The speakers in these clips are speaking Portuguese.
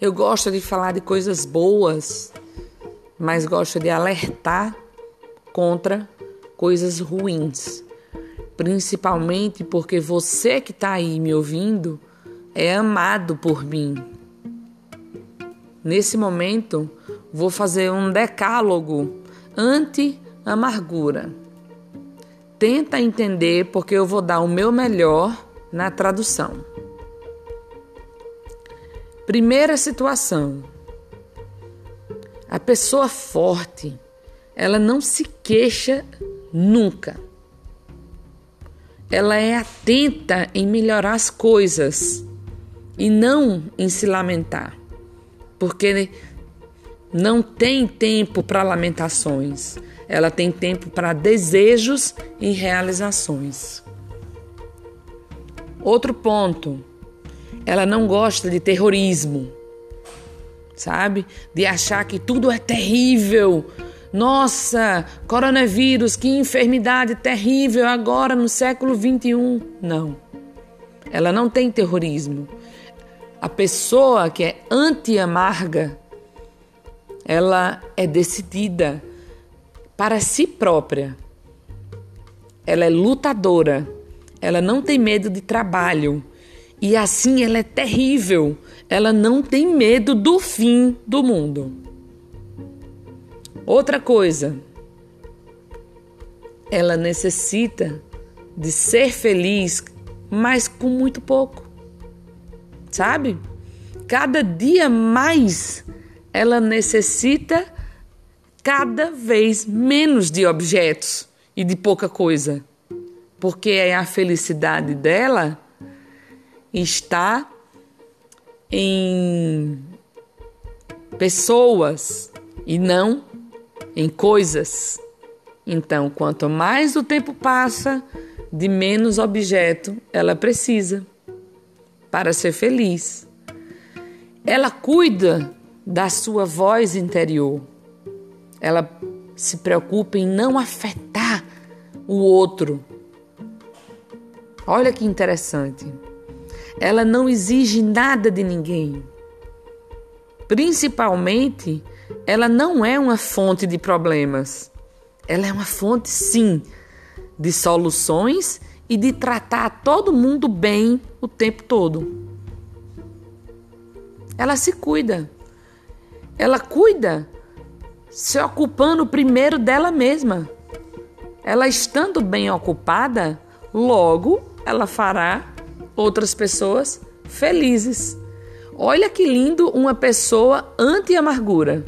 Eu gosto de falar de coisas boas, mas gosto de alertar contra coisas ruins. Principalmente porque você que está aí me ouvindo é amado por mim. Nesse momento, vou fazer um decálogo anti-amargura. Tenta entender porque eu vou dar o meu melhor na tradução. Primeira situação. A pessoa forte, ela não se queixa nunca. Ela é atenta em melhorar as coisas e não em se lamentar, porque não tem tempo para lamentações, ela tem tempo para desejos e realizações. Outro ponto, ela não gosta de terrorismo, sabe? De achar que tudo é terrível. Nossa, coronavírus, que enfermidade terrível agora no século 21. Não. Ela não tem terrorismo. A pessoa que é anti-amarga, ela é decidida para si própria. Ela é lutadora. Ela não tem medo de trabalho. E assim ela é terrível. Ela não tem medo do fim do mundo. Outra coisa, ela necessita de ser feliz, mas com muito pouco sabe? Cada dia mais ela necessita cada vez menos de objetos e de pouca coisa, porque a felicidade dela está em pessoas e não em coisas. Então, quanto mais o tempo passa, de menos objeto ela precisa para ser feliz. Ela cuida da sua voz interior. Ela se preocupa em não afetar o outro. Olha que interessante. Ela não exige nada de ninguém. Principalmente, ela não é uma fonte de problemas. Ela é uma fonte, sim, de soluções e de tratar todo mundo bem o tempo todo. Ela se cuida. Ela cuida se ocupando primeiro dela mesma. Ela estando bem ocupada, logo ela fará outras pessoas felizes. Olha que lindo uma pessoa anti-amargura,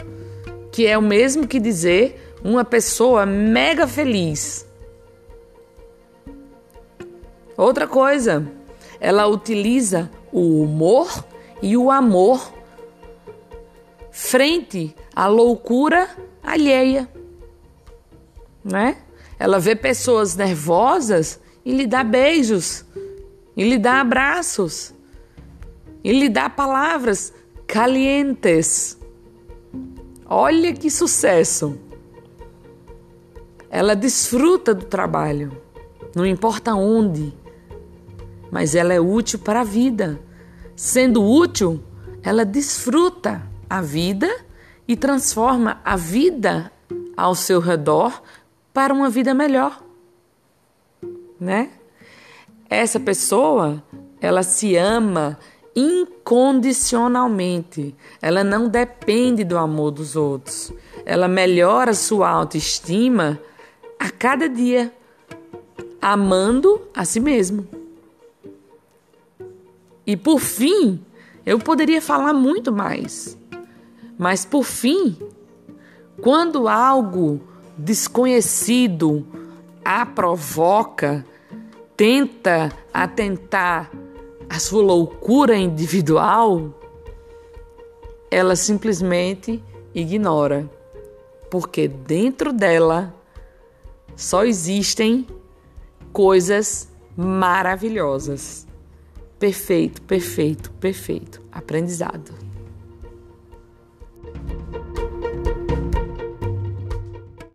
que é o mesmo que dizer uma pessoa mega feliz. Outra coisa, ela utiliza o humor e o amor frente à loucura alheia, né? Ela vê pessoas nervosas e lhe dá beijos, e lhe dá abraços, e lhe dá palavras calientes. Olha que sucesso! Ela desfruta do trabalho, não importa onde mas ela é útil para a vida. Sendo útil, ela desfruta a vida e transforma a vida ao seu redor para uma vida melhor. Né? Essa pessoa, ela se ama incondicionalmente. Ela não depende do amor dos outros. Ela melhora sua autoestima a cada dia, amando a si mesmo. E por fim, eu poderia falar muito mais. Mas por fim, quando algo desconhecido a provoca, tenta atentar a sua loucura individual, ela simplesmente ignora, porque dentro dela só existem coisas maravilhosas. Perfeito, perfeito, perfeito. Aprendizado.